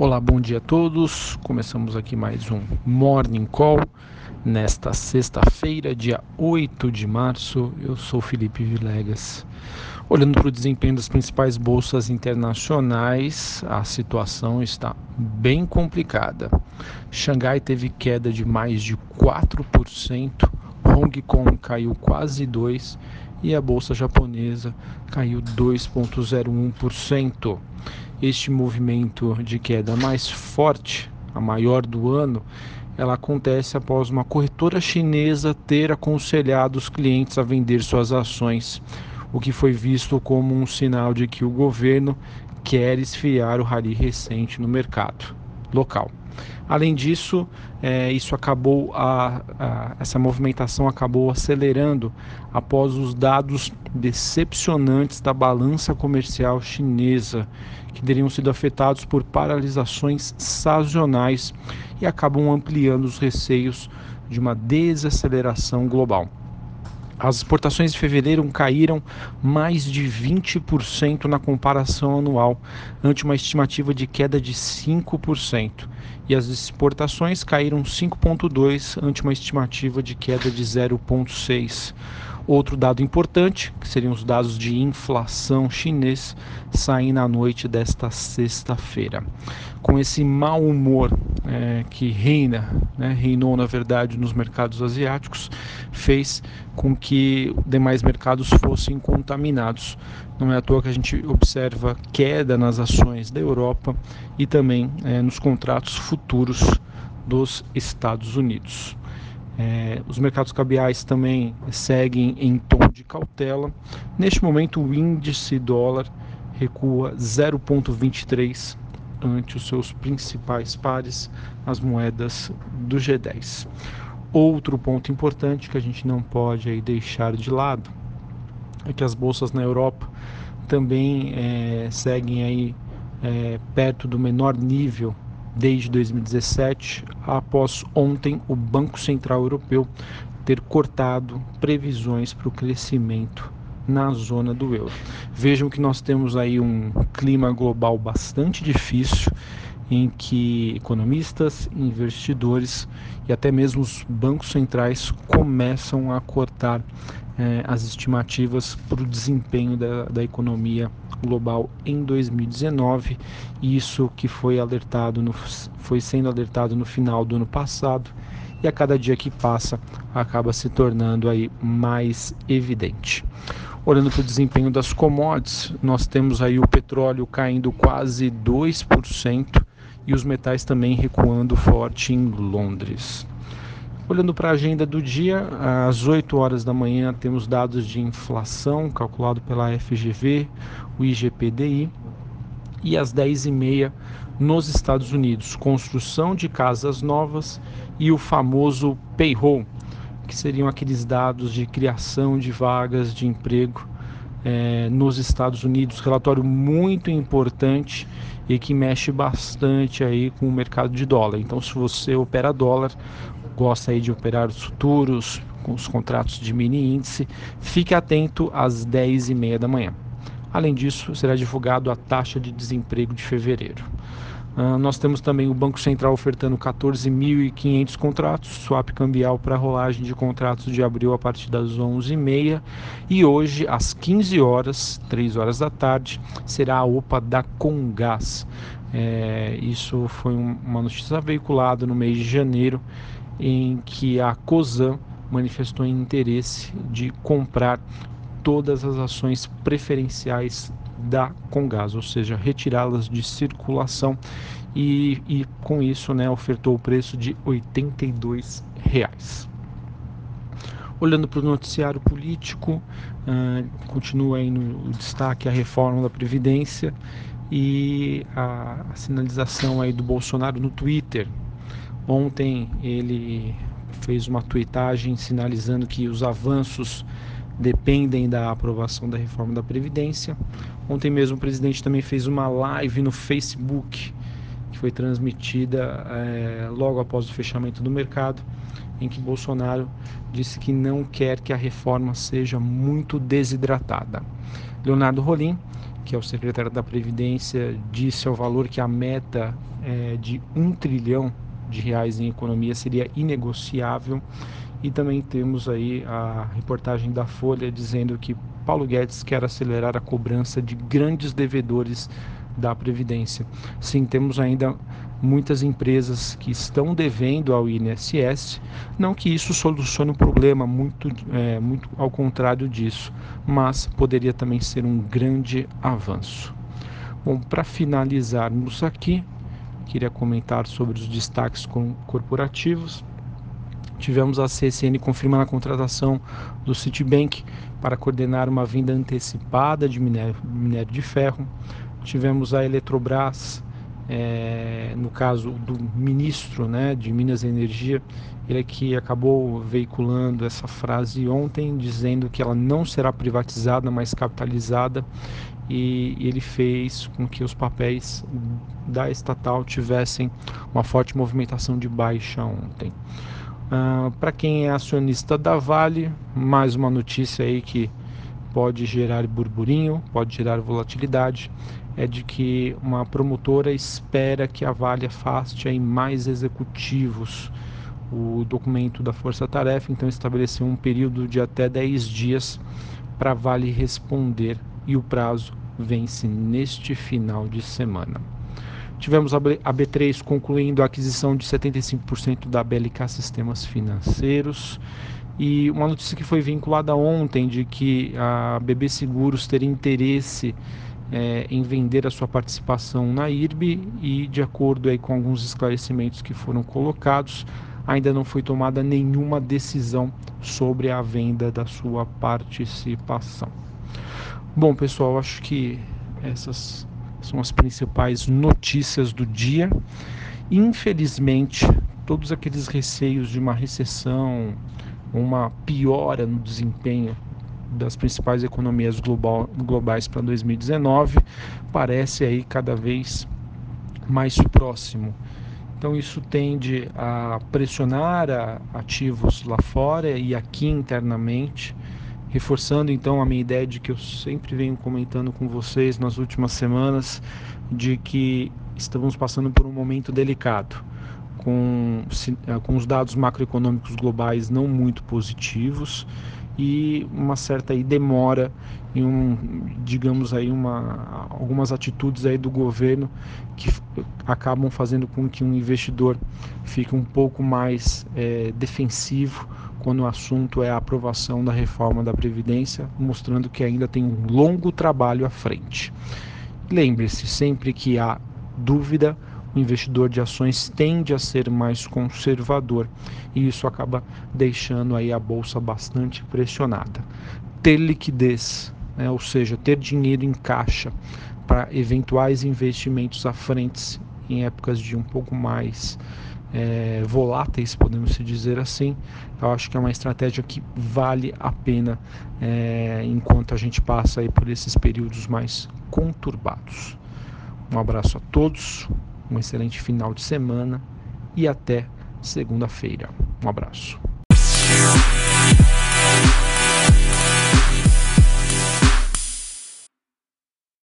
Olá, bom dia a todos. Começamos aqui mais um Morning Call nesta sexta-feira, dia 8 de março. Eu sou Felipe Vilegas. Olhando para o desempenho das principais bolsas internacionais, a situação está bem complicada. Xangai teve queda de mais de 4%, Hong Kong caiu quase 2% e a bolsa japonesa caiu 2,01%. Este movimento de queda mais forte, a maior do ano, ela acontece após uma corretora chinesa ter aconselhado os clientes a vender suas ações, o que foi visto como um sinal de que o governo quer esfriar o rally recente no mercado local. Além disso, é, isso acabou a, a, essa movimentação acabou acelerando após os dados decepcionantes da balança comercial chinesa, que teriam sido afetados por paralisações sazonais e acabam ampliando os receios de uma desaceleração global. As exportações de fevereiro caíram mais de 20% na comparação anual, ante uma estimativa de queda de 5%, e as exportações caíram 5,2% ante uma estimativa de queda de 0,6%. Outro dado importante, que seriam os dados de inflação chinês, saem na noite desta sexta-feira. Com esse mau humor é, que reina, né, reinou na verdade nos mercados asiáticos, fez com que demais mercados fossem contaminados. Não é à toa que a gente observa queda nas ações da Europa e também é, nos contratos futuros dos Estados Unidos. É, os mercados cabiais também seguem em tom de cautela. Neste momento, o índice dólar recua 0,23 ante os seus principais pares, as moedas do G10. Outro ponto importante que a gente não pode aí deixar de lado é que as bolsas na Europa também é, seguem aí é, perto do menor nível desde 2017, após ontem o Banco Central Europeu ter cortado previsões para o crescimento na zona do euro. Vejam que nós temos aí um clima global bastante difícil em que economistas, investidores e até mesmo os bancos centrais começam a cortar eh, as estimativas para o desempenho da, da economia global em 2019. Isso que foi alertado no, foi sendo alertado no final do ano passado e a cada dia que passa acaba se tornando aí mais evidente. Olhando para o desempenho das commodities, nós temos aí o petróleo caindo quase 2% e os metais também recuando forte em Londres. Olhando para a agenda do dia, às 8 horas da manhã temos dados de inflação calculado pela FGV, o IGPDI, e às 10h30 nos Estados Unidos, construção de casas novas e o famoso payroll, que seriam aqueles dados de criação de vagas de emprego é, nos Estados Unidos. Relatório muito importante e que mexe bastante aí com o mercado de dólar. Então, se você opera dólar, gosta aí de operar os futuros, com os contratos de mini índice, fique atento às 10 e meia da manhã. Além disso, será divulgado a taxa de desemprego de fevereiro. Uh, nós temos também o Banco Central ofertando 14.500 contratos, swap cambial para rolagem de contratos de abril a partir das 11h30. E hoje, às 15 horas, 3 horas da tarde, será a OPA da Congás. É, isso foi um, uma notícia veiculada no mês de janeiro, em que a COSAN manifestou interesse de comprar todas as ações preferenciais da Congás, ou seja, retirá-las de circulação e, e, com isso né, ofertou o preço de 82 reais. Olhando para o noticiário político, uh, continua aí no destaque a reforma da Previdência e a, a sinalização aí do Bolsonaro no Twitter. Ontem ele fez uma tweetagem sinalizando que os avanços dependem da aprovação da reforma da Previdência. Ontem mesmo o presidente também fez uma live no Facebook, que foi transmitida é, logo após o fechamento do mercado, em que Bolsonaro disse que não quer que a reforma seja muito desidratada. Leonardo Rolim, que é o secretário da Previdência, disse ao valor que a meta é de um trilhão de reais em economia seria inegociável. E também temos aí a reportagem da Folha dizendo que Paulo Guedes quer acelerar a cobrança de grandes devedores da Previdência. Sim, temos ainda muitas empresas que estão devendo ao INSS, não que isso solucione o problema, muito, é, muito ao contrário disso, mas poderia também ser um grande avanço. Bom, para finalizarmos aqui, queria comentar sobre os destaques corporativos. Tivemos a CSN confirmando a contratação do Citibank para coordenar uma venda antecipada de minério, minério de ferro. Tivemos a Eletrobras, é, no caso do ministro né, de Minas e Energia, ele que acabou veiculando essa frase ontem, dizendo que ela não será privatizada, mas capitalizada e ele fez com que os papéis da estatal tivessem uma forte movimentação de baixa ontem. Uh, Para quem é acionista da Vale, mais uma notícia aí que pode gerar burburinho, pode gerar volatilidade, é de que uma promotora espera que a Vale afaste aí mais executivos. O documento da Força Tarefa então estabeleceu um período de até 10 dias para Vale responder e o prazo vence neste final de semana. Tivemos a B3 concluindo a aquisição de 75% da BLK Sistemas Financeiros. E uma notícia que foi vinculada ontem de que a BB Seguros teria interesse é, em vender a sua participação na IRB e, de acordo aí com alguns esclarecimentos que foram colocados, ainda não foi tomada nenhuma decisão sobre a venda da sua participação. Bom, pessoal, acho que essas são as principais notícias do dia. Infelizmente, todos aqueles receios de uma recessão, uma piora no desempenho das principais economias global, globais para 2019 parece aí cada vez mais próximo. Então isso tende a pressionar a ativos lá fora e aqui internamente reforçando então a minha ideia de que eu sempre venho comentando com vocês nas últimas semanas de que estamos passando por um momento delicado com, eh, com os dados macroeconômicos globais não muito positivos e uma certa aí demora em um, digamos aí uma, algumas atitudes aí do governo que acabam fazendo com que um investidor fique um pouco mais é, defensivo quando o assunto é a aprovação da reforma da Previdência, mostrando que ainda tem um longo trabalho à frente. Lembre-se, sempre que há dúvida, investidor de ações tende a ser mais conservador e isso acaba deixando aí a bolsa bastante pressionada. Ter liquidez, né, ou seja, ter dinheiro em caixa para eventuais investimentos à frente em épocas de um pouco mais é, voláteis, podemos dizer assim, eu acho que é uma estratégia que vale a pena é, enquanto a gente passa aí por esses períodos mais conturbados. Um abraço a todos, um excelente final de semana e até segunda-feira. Um abraço.